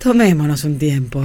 Tomémonos un tiempo.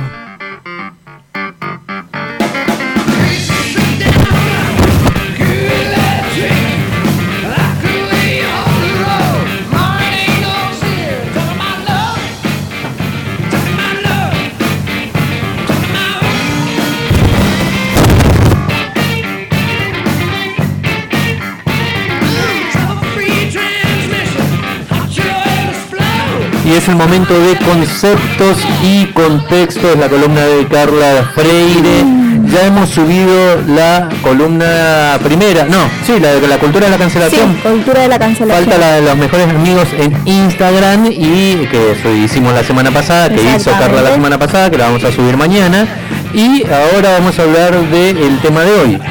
Y es el momento de conceptos y contextos, la columna de Carla Freire. Ya hemos subido la columna primera, no, sí, la de la cultura de la cancelación. Sí, cultura de la cancelación. Falta la de los mejores amigos en Instagram y que eso hicimos la semana pasada, que hizo Carla la semana pasada, que la vamos a subir mañana. Y ahora vamos a hablar del tema de hoy.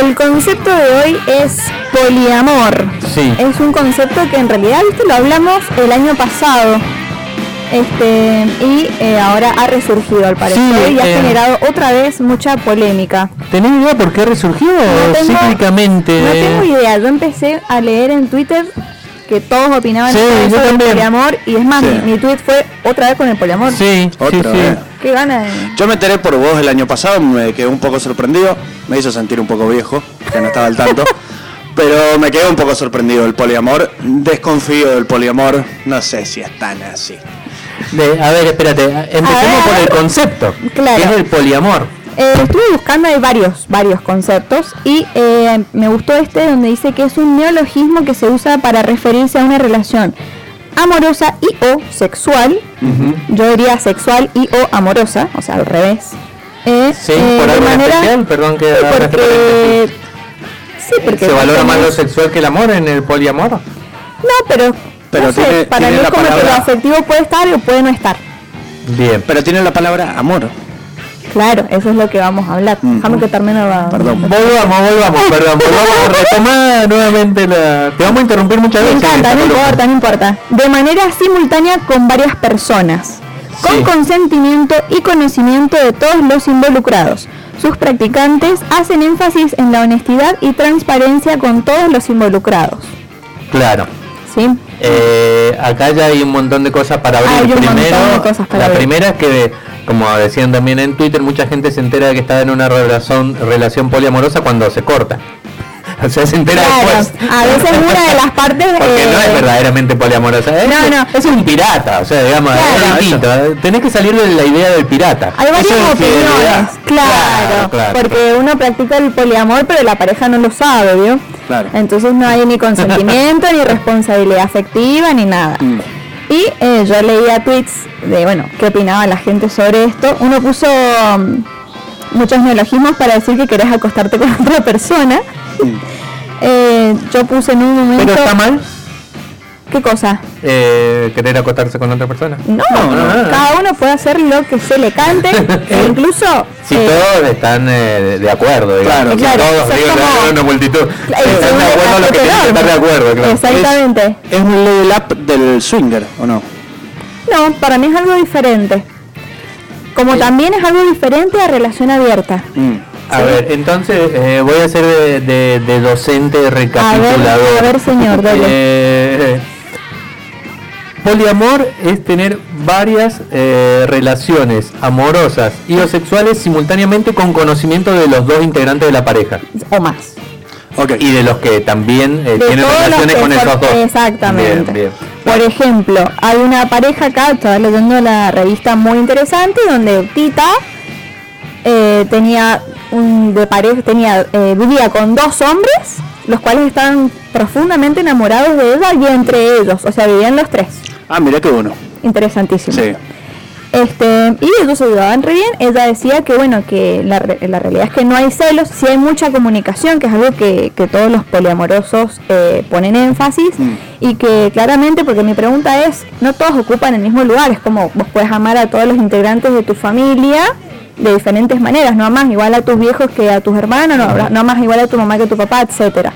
El concepto de hoy es poliamor. Sí. Es un concepto que en realidad ¿viste? lo hablamos el año pasado. Este, y eh, ahora ha resurgido al parecer Sí, y ha eh, generado otra vez mucha polémica. ¿Tenés idea por qué resurgió No tengo- cíclicamente? No tengo idea, yo empecé a leer en Twitter que todos opinaban Sí, sobre yo también. poliamor y es más, Sí. mi, mi tweet fue otra vez con el poliamor. Sí, Otra sí. vez. Qué gana de... Yo me enteré por vos el año pasado, me quedé un poco sorprendido, me hizo sentir un poco viejo, que no estaba al tanto, pero me quedé un poco sorprendido del poliamor, desconfío del poliamor, no sé si es tan así. De- a ver, espérate, empecemos ver, por el concepto, Claro. que es el poliamor. Eh, estuve buscando hay varios, varios conceptos y eh, me gustó este donde dice que es un neologismo que se usa para referirse a una relación amorosa y o sexual. Yo diría sexual y o amorosa, o sea, al revés. Eh, Sí, eh, por de manera- especial, perdón que Sí, este porque, sí, porque ¿Se valora más lo sexual que el amor en el poliamor? No, pero, Pero no sé, tiene- para tiene mí es como que lo afectivo puede estar o puede no estar. Bien. Pero tiene la palabra amor. Claro, eso es lo que vamos a hablar. Ujú. Déjame que termine la... Perdón. Volvamos, volvamos, perdón, volvamos a retomar nuevamente la... Te vamos a interrumpir muchas Me veces. en encanta, no columna. importa, no importa. De manera simultánea con varias personas, con Sí. consentimiento y conocimiento de todos los involucrados. Sus practicantes hacen énfasis en la honestidad y transparencia con todos los involucrados. Claro. ¿Sí? Eh, acá ya hay un montón de cosas para abrir. Hay un montón Primero, de cosas para la abrir. primera es que, como decían también en Twitter, mucha gente se entera de que está en una relación, relación poliamorosa cuando se corta. O sea, se entera Claro, después. a veces una de las partes... Porque no es verdaderamente poliamorosa. Es, No, no. es un pirata, o sea, digamos, Claro. es. Tenés que salir de la idea del pirata. Hay varias es opiniones, claro, claro. porque uno practica el poliamor, pero la pareja no lo sabe, ¿vio? Claro. Entonces no hay ni consentimiento, ni responsabilidad afectiva, ni nada. Mm. Y eh, yo leía tweets de, bueno, qué opinaba la gente sobre esto. Uno puso mm, muchos neologismos para decir que querés acostarte con otra persona. Eh, yo puse en un momento... Pero está mal ¿Qué cosa? eh, querer acostarse con otra persona. No, no. cada uno puede hacer lo que se le cante, e incluso... Si eh, todos están eh, de acuerdo, digamos. Claro, Si claro, todos, es digo, como- una multitud. Claro, Están de acuerdo que tienen que estar de acuerdo, claro. Exactamente. Es un level up del swinger, ¿o no? No, para mí es algo diferente. Como también es algo diferente a relación abierta. Mm. A ver, entonces eh, voy a ser de, de- de docente recapitulador. a ver, señor, dale. Eh, poliamor es tener varias eh, relaciones amorosas y o sexuales simultáneamente con conocimiento de los dos integrantes de la pareja O más. Y de los que también eh, tienen relaciones con for- esos dos. Exactamente. Bien, bien. Por ejemplo, hay una pareja acá, estaba leyendo la revista muy interesante, donde Tita eh, tenía un de pareja, tenía, eh, vivía con dos hombres, los cuales estaban profundamente enamorados de ella y entre ellos, o sea, vivían los tres. Ah, mira qué bueno. Interesantísimo. Sí. Este, y ellos se llevaban re bien. Ella decía que bueno, que la, la realidad es que no hay celos, sí hay mucha comunicación, que es algo que, que todos los poliamorosos eh, ponen énfasis, Mm. y que claramente, porque mi pregunta es, no todos ocupan el mismo lugar, es como vos puedes amar a todos los integrantes de tu familia de diferentes maneras, no amas igual a tus viejos que a tus hermanos, no, no amas igual a tu mamá que a tu papá, etcétera.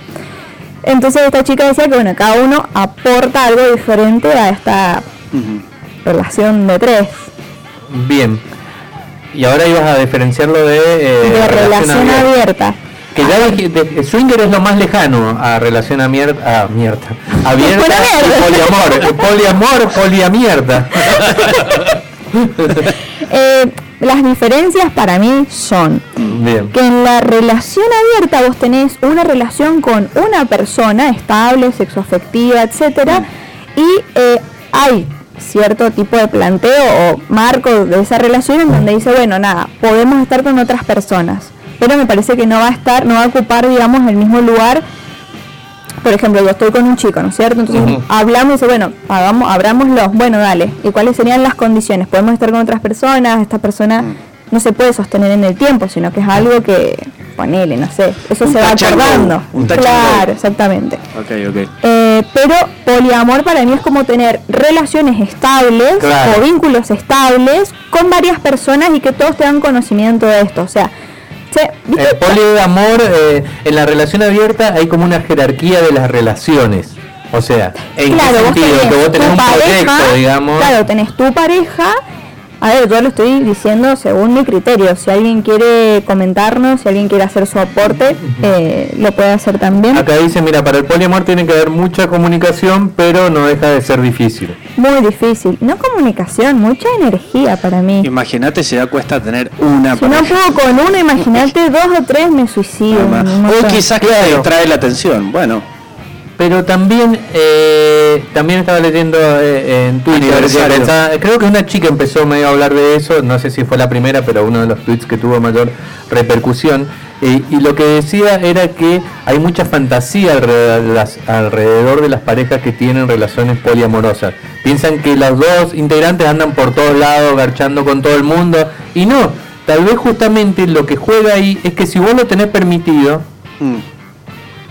Entonces esta chica decía que bueno, cada uno aporta algo diferente a esta relación de tres. Bien. Y ahora ibas a diferenciarlo de, eh, de relación abierta. Que ya dije- de- swinger es lo más lejano a relación abierta, a mierda, abierta y mierda. poliamor, eh, poliamor, poliamierda. Eh, las diferencias para mí son Bien. que en la relación abierta vos tenés una relación con una persona estable, sexoafectiva, etcétera, y eh, hay cierto tipo de planteo o marco de esa relación en donde dice, bueno, nada, podemos estar con otras personas, pero me parece que no va a estar, no va a ocupar, digamos, el mismo lugar. Por ejemplo, yo estoy con un chico, ¿no es cierto? Entonces hablamos y dice, bueno, hagamos, abrámoslo, bueno, dale. ¿Y cuáles serían las condiciones? Podemos estar con otras personas, esta persona Mm. no se puede sostener en el tiempo, sino que es algo que, ponele, no sé, eso Un se va acordando. un claro, exactamente. Ok, ok. Eh, pero poliamor para mí es como tener relaciones estables Claro. o vínculos estables con varias personas y que todos tengan conocimiento de esto. O sea. El poliamor, eh, en la relación abierta hay como una jerarquía de las relaciones. O sea, ¿en claro, qué vos sentido? tenés Que vos tenés un pareja, proyecto, digamos. Claro, tenés tu pareja. A ver, yo lo estoy diciendo según mi criterio. Si alguien quiere comentarnos, si alguien quiere hacer su aporte, eh, lo puede hacer también. Acá dice, mira, para el poliamor tiene que haber mucha comunicación, pero no deja de ser difícil. Muy difícil. No comunicación, mucha energía para mí. Imagínate si da cuesta tener una Si no pareja. puedo con uno, imagínate dos o tres, me suicido. No O quizás que Claro. trae la atención. Bueno, Pero también, eh, también estaba leyendo eh, en Twitter, que creo que una chica empezó medio a hablar de eso, no sé si fue la primera, pero uno de los tweets que tuvo mayor repercusión, eh, y lo que decía era que hay mucha fantasía alrededor de, las, alrededor de las parejas que tienen relaciones poliamorosas. Piensan que los dos integrantes andan por todos lados, garchando con todo el mundo, y no, tal vez justamente lo que juega ahí es que si vos lo tenés permitido, mm,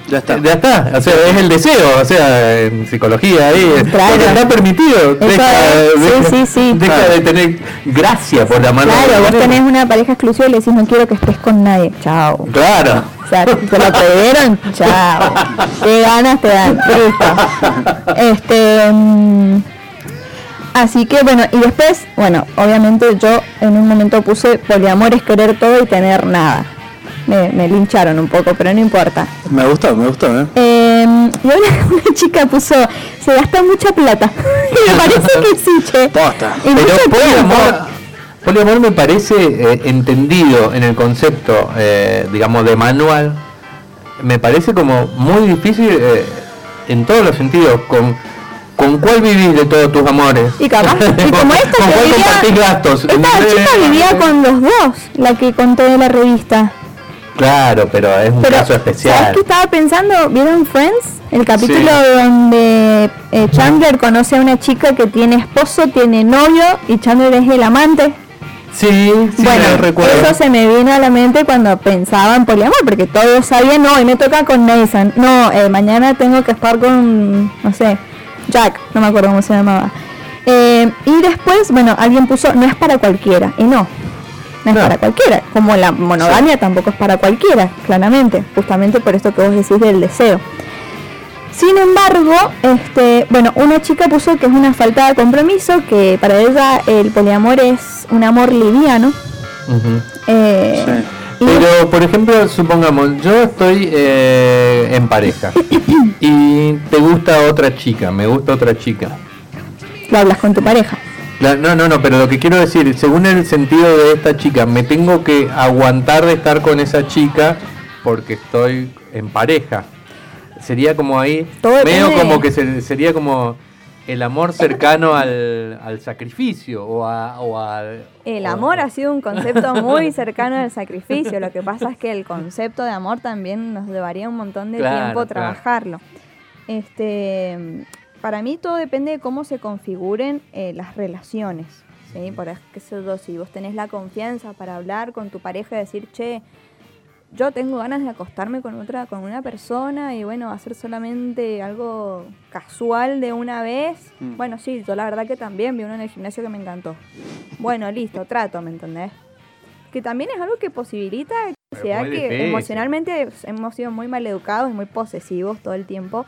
ya está. ya está, o sea, es el deseo, o sea, en psicología ahí, Claro. está permitido, deja, es, sí, deja- sí, sí. deja Claro. de tener gracia por la mano. Claro, vos tenés una pareja exclusiva y le decís no quiero que estés con nadie. Chao. Claro. O sea, te lo pidieron, chao. Qué ganas te dan. Listo. Este. mm, así que bueno, y después, bueno, obviamente yo en un momento puse poliamor es querer todo y tener nada. Me, me lincharon un poco, pero no importa. Me gustó, me gustó, ¿eh? Eh, y una, una chica puso, se gasta mucha plata. y me parece que sí, che. Posta. Y Pero poliamor, poliamor me parece eh, entendido en el concepto, eh, digamos, de manual, me parece como muy difícil eh, en todos los sentidos. Con, ¿Con cuál vivís de todos tus amores? Y capaz, y como esta ¿Con que cuál vivía- compartís gastos? Esta chica vivía con los dos, la que conté de la revista. Claro, pero es un Pero, caso ¿sabes especial. qué estaba pensando? ¿Vieron Friends? El capítulo Sí. donde eh, Chandler conoce a una chica que tiene esposo, tiene novio y Chandler es el amante. Sí, sí, bueno, recuerdo. eso se me vino a la mente cuando pensaba en poliamor, porque todos sabían, no, y me toca con Nathan, no, eh, mañana tengo que estar con, no sé, Jack, no me acuerdo cómo se llamaba. Eh, y después, bueno, alguien puso, no es para cualquiera, y no, no es No. para cualquiera, como la monogamia tampoco es para cualquiera, claramente, justamente por esto que vos decís del deseo. Sin embargo, este, bueno, una chica puso que es una falta de compromiso, que para ella el poliamor es un amor liviano. Eh, Pero, por ejemplo, supongamos, yo estoy eh, en pareja y te gusta otra chica, me gusta otra chica. lo hablas con tu pareja. La- no, no, no, pero lo que quiero decir, según el sentido de esta chica, me tengo que aguantar de estar con esa chica porque estoy en pareja. Sería como ahí, Todo medio como que se- sería como el amor cercano al, al sacrificio o a... O a- El o- amor ha sido un concepto muy cercano al sacrificio. Lo que pasa es que el concepto de amor también nos llevaría un montón de Claro, tiempo claro. trabajarlo. Este, para mí todo depende de cómo se configuren eh, las relaciones. ¿sí? Por ejemplo, si vos tenés la confianza para hablar con tu pareja y decir, che, yo tengo ganas de acostarme con otra, con una persona y bueno, hacer solamente algo casual de una vez. Mm. Bueno, sí, yo la verdad que también vi uno en el gimnasio que me encantó. Bueno, listo, trato, ¿me entendés? Que también es algo que posibilita que sea que emocionalmente hemos sido muy maleducados y muy posesivos todo el tiempo.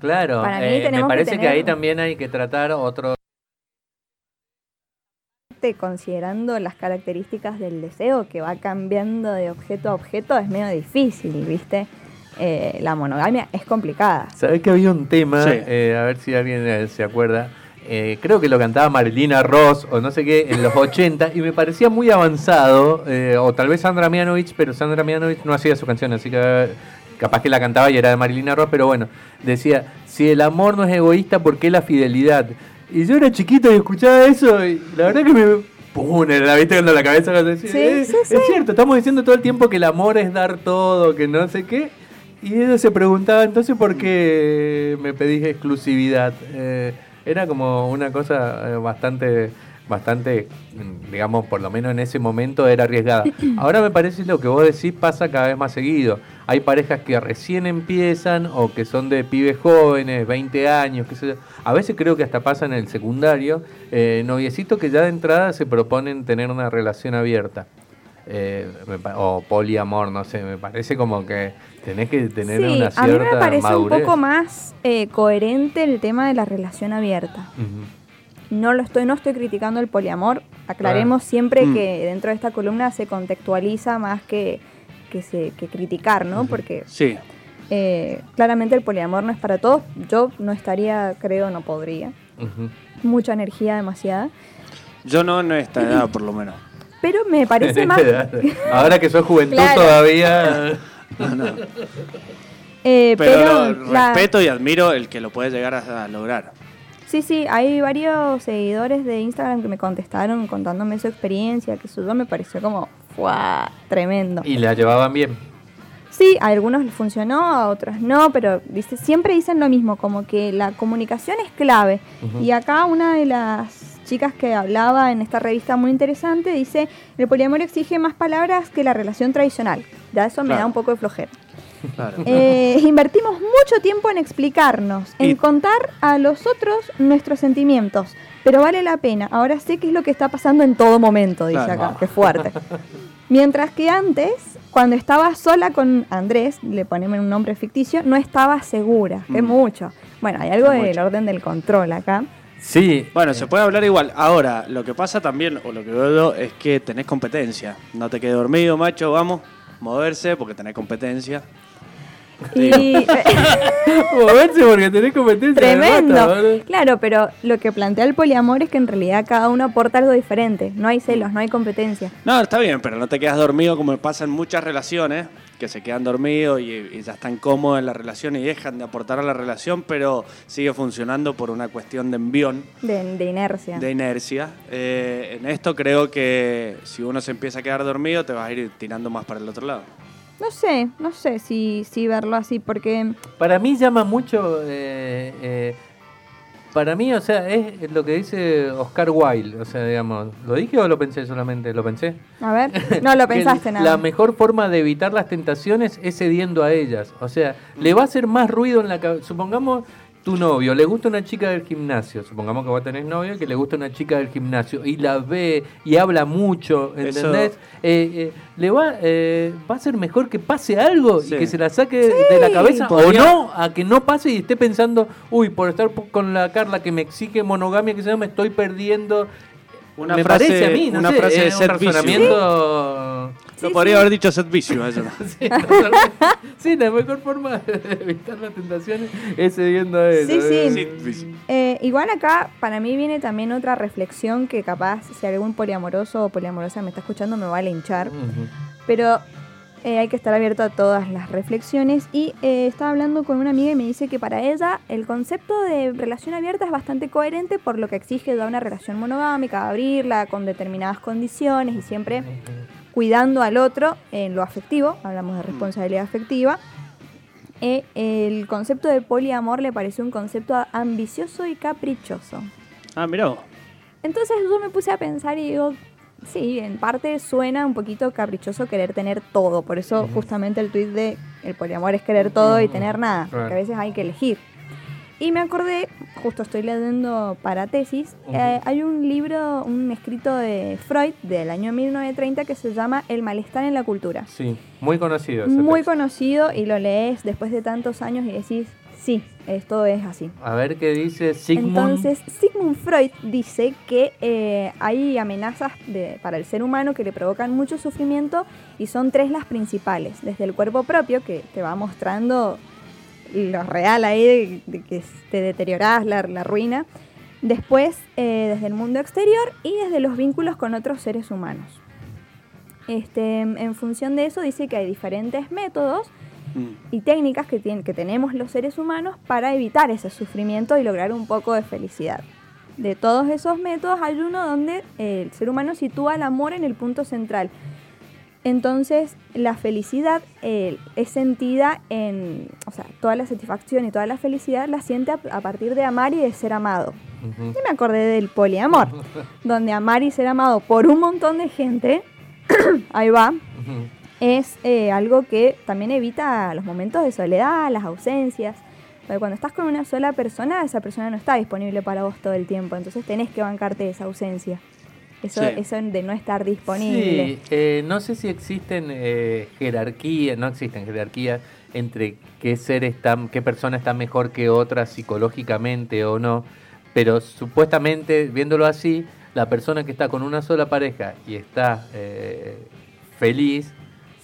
Claro, Para mí eh, me que parece que, tener- ahí también hay que tratar otro... Te- Considerando las características del deseo que va cambiando de objeto a objeto, es medio difícil, ¿viste? Eh, la monogamia es complicada. ¿Sabes que había un tema? Sí. eh, a ver si alguien eh, se acuerda. eh, creo que lo cantaba Marilina Ross o no sé qué en los 80 y me parecía muy avanzado, eh, o tal vez Sandra Mianovich, pero Sandra Mianovich no hacía su canción, así que capaz que la cantaba y era de Marilina Ross, pero bueno, decía, si el amor no es egoísta, ¿por qué la fidelidad? Y yo era chiquito y escuchaba eso y la verdad que me... ¡Pum! La viste cuando la cabeza decía, Sí, "Eh, sí, es sí. cierto, estamos diciendo todo el tiempo que el amor es dar todo, que no sé qué. Y ella se preguntaba entonces por qué me pedís exclusividad. Eh, era como una cosa eh, bastante, bastante, digamos, por lo menos en ese momento era arriesgada. Ahora me parece lo que vos decís pasa cada vez más seguido. Hay parejas que recién empiezan o que son de pibes jóvenes, 20 años, qué sé yo. A veces creo que hasta pasa en el secundario, eh, noviecitos que ya de entrada se proponen tener una relación abierta. Eh, o poliamor, no sé, me parece como que tenés que tener sí, una a cierta mí me parece madurez. un poco más eh, coherente el tema de la relación abierta. Ujú. No lo estoy, no estoy criticando el poliamor. Aclaremos siempre Mm. que dentro de esta columna se contextualiza más que, que, se, que criticar, ¿no? Porque Sí, eh, claramente el poliamor no es para todos. Yo no estaría, creo, no podría. Mucha energía, demasiada. yo no en esta edad por lo menos. Pero me parece más. Ahora que sos juventud Claro. todavía. eh, Pero, pero lo la- respeto y admiro el que lo puede llegar a lograr. Sí, sí, hay varios seguidores de Instagram que me contestaron contándome su experiencia, que eso me pareció como, ¡fuah! Tremendo. Y la llevaban bien. Sí, a algunos les funcionó, a otros no, pero dice, siempre dicen lo mismo, como que la comunicación es clave. Y acá una de las chicas que hablaba en esta revista muy interesante dice, el poliamor exige más palabras que la relación tradicional. Ya eso me da un poco de flojera. Claro. Eh, invertimos mucho tiempo en explicarnos, en Y- contar a los otros nuestros sentimientos, pero vale la pena. Ahora sé qué es lo que está pasando en todo momento, dice Claro. acá, qué fuerte. Mientras que antes, cuando estaba sola con Andrés, le ponemos un nombre ficticio, no estaba segura, es Mm. mucho. Bueno, hay algo Es del mucho. orden del control acá. Sí. Bueno, se puede hablar igual. Ahora, lo que pasa también, o lo que veo es que tenés competencia. No te quedes dormido, macho, vamos, moverse porque tenés competencia. Y Moverse porque tenés competencia. tremendo. mata. Claro, pero lo que plantea el poliamor es que en realidad cada uno aporta algo diferente. No hay celos, no hay competencia. No, está bien, pero no te quedas dormido como pasa en muchas relaciones, que se quedan dormidos y, y ya están cómodos en la relación y dejan de aportar a la relación, pero sigue funcionando por una cuestión de envión, De, de inercia. de inercia. Eh, en esto creo que si uno se empieza a quedar dormido, te vas a ir tirando más para el otro lado. No sé, no sé si, si verlo así, porque Para mí llama mucho. eh, eh, para mí, o sea, es lo que dice Oscar Wilde. O sea, digamos, ¿lo dije o lo pensé solamente? ¿Lo pensé? A ver, no lo pensaste nada. La mejor forma de evitar las tentaciones es cediendo a ellas. O sea, le va a hacer más ruido en la cabeza. Supongamos tu novio, le gusta una chica del gimnasio. Supongamos que vos tenés novio que le gusta una chica del gimnasio y la ve y habla mucho, ¿entendés? Eso- Eh, eh, le va, eh, va a ser mejor que pase algo Sí. y que se la saque de la cabeza Podría- o no, a que no pase y esté pensando, uy, por estar con la Carla que me exige monogamia, que se me estoy perdiendo. Una me frase- parece a mí, no una sé, frase de un razonamiento. Lo Sí, podría sí. haber dicho set vicio, eso. Sí. Sí, la mejor forma de evitar las tentaciones es cediendo a eso. Sí, sí. eh. Eh, igual acá, para mí viene también otra reflexión que capaz, si algún poliamoroso o poliamorosa me está escuchando, me va a linchar. Pero eh, hay que estar abierto a todas las reflexiones. Y eh, estaba hablando con una amiga y me dice que para ella el concepto de relación abierta es bastante coherente por lo que exige ya una relación monogámica, abrirla con determinadas condiciones y siempre cuidando al otro en lo afectivo, hablamos de responsabilidad afectiva. Eh, el concepto de poliamor le pareció un concepto ambicioso y caprichoso. Ah, mirá. Entonces yo me puse a pensar y digo, sí, en parte suena un poquito caprichoso querer tener todo. Por eso justamente el tuit de el poliamor es querer todo y tener nada. Porque a veces hay que elegir. Y me acordé, justo estoy leyendo para tesis, eh, hay un libro, un escrito de Freud del año 1930 que se llama El malestar en la cultura. Sí, muy conocido. ese Muy texto. conocido y lo lees después de tantos años y decís, sí, esto es así. A ver qué dice Sigmund. Entonces, Sigmund Freud dice que eh, hay amenazas de- para el ser humano que le provocan mucho sufrimiento y son tres las principales. Desde el cuerpo propio, que te va mostrando lo real ahí de, de que te deteriorás, la, la ruina. Después, eh, desde el mundo exterior y desde los vínculos con otros seres humanos. Este, en función de eso dice que hay diferentes métodos Mm. y técnicas que, tienen, que tenemos los seres humanos para evitar ese sufrimiento y lograr un poco de felicidad. De todos esos métodos hay uno donde eh, el ser humano sitúa el amor en el punto central. Entonces la felicidad eh, es sentida en, o sea, toda la satisfacción y toda la felicidad la siente a, a partir de amar y de ser amado. Ujú. Y me acordé del poliamor, donde amar y ser amado por un montón de gente, ahí va, Ujú. Es eh, algo que también evita los momentos de soledad, las ausencias. Porque cuando estás con una sola persona, esa persona no está disponible para vos todo el tiempo, entonces tenés que bancarte esa ausencia. Eso, Sí. eso de no estar disponible. Sí, eh, no sé si existen eh, jerarquías, no existen jerarquías entre qué ser está, qué persona está mejor que otra psicológicamente o no, pero supuestamente, viéndolo así, la persona que está con una sola pareja y está eh, feliz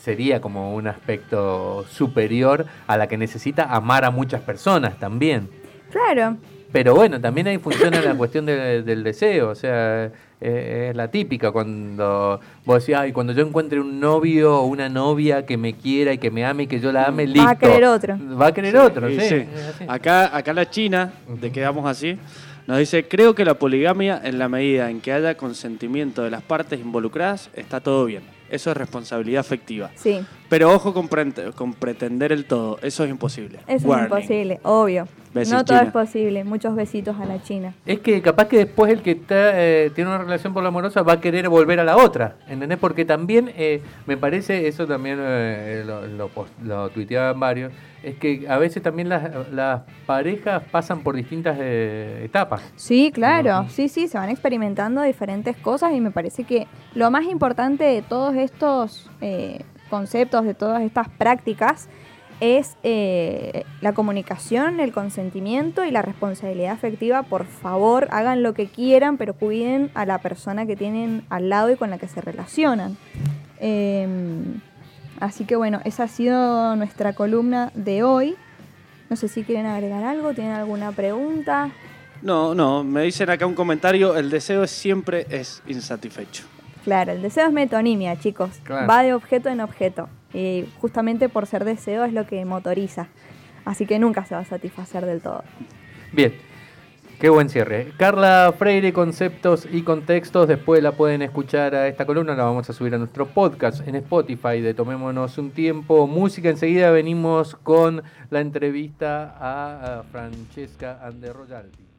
sería como un aspecto superior a la que necesita amar a muchas personas también. Claro, Pero bueno, también ahí funciona la cuestión de- del deseo, o sea, eh, es la típica cuando vos decís, ay, cuando yo encuentre un novio o una novia que me quiera y que me ame y que yo la ame, listo. Va a querer otro. Va a querer otro, Sí. Acá, acá la China, de quedamos así, nos dice, creo que la poligamia, en la medida en que haya consentimiento de las partes involucradas, está todo bien. Eso es responsabilidad afectiva. sí, Pero ojo con, pre- con pretender el todo, eso es imposible. eso Warning. es imposible, obvio. Besis, no todo China. es posible. Muchos besitos a la China. Es que capaz que después el que está, eh, tiene una relación poliamorosa va a querer volver a la otra, ¿entendés? Porque también eh, me parece, eso también eh, lo, lo, pos- lo tuiteaban varios, es que a veces también las, las parejas pasan por distintas eh, etapas. Sí, claro, sí, sí, se van experimentando diferentes cosas y me parece que lo más importante de todos estos eh, conceptos, de todas estas prácticas, es eh, la comunicación, el consentimiento y la responsabilidad afectiva. Por favor, hagan lo que quieran, pero cuiden a la persona que tienen al lado y con la que se relacionan. Em, así que bueno, esa ha sido nuestra columna de hoy. No sé si quieren agregar algo, tienen alguna pregunta. No, no, me dicen acá un comentario, el deseo es siempre es insatisfecho. Claro, el deseo es metonimia, chicos. Claro. Va de objeto en objeto. Y justamente por ser deseo es lo que motoriza. Así que nunca se va a satisfacer del todo. Bien, qué buen cierre. Carla Freire, conceptos y contextos. Después la pueden escuchar a esta columna, la vamos a subir a nuestro podcast en Spotify de Tomémonos un tiempo. Música, enseguida venimos con la entrevista a, Francesca Ande Royalty.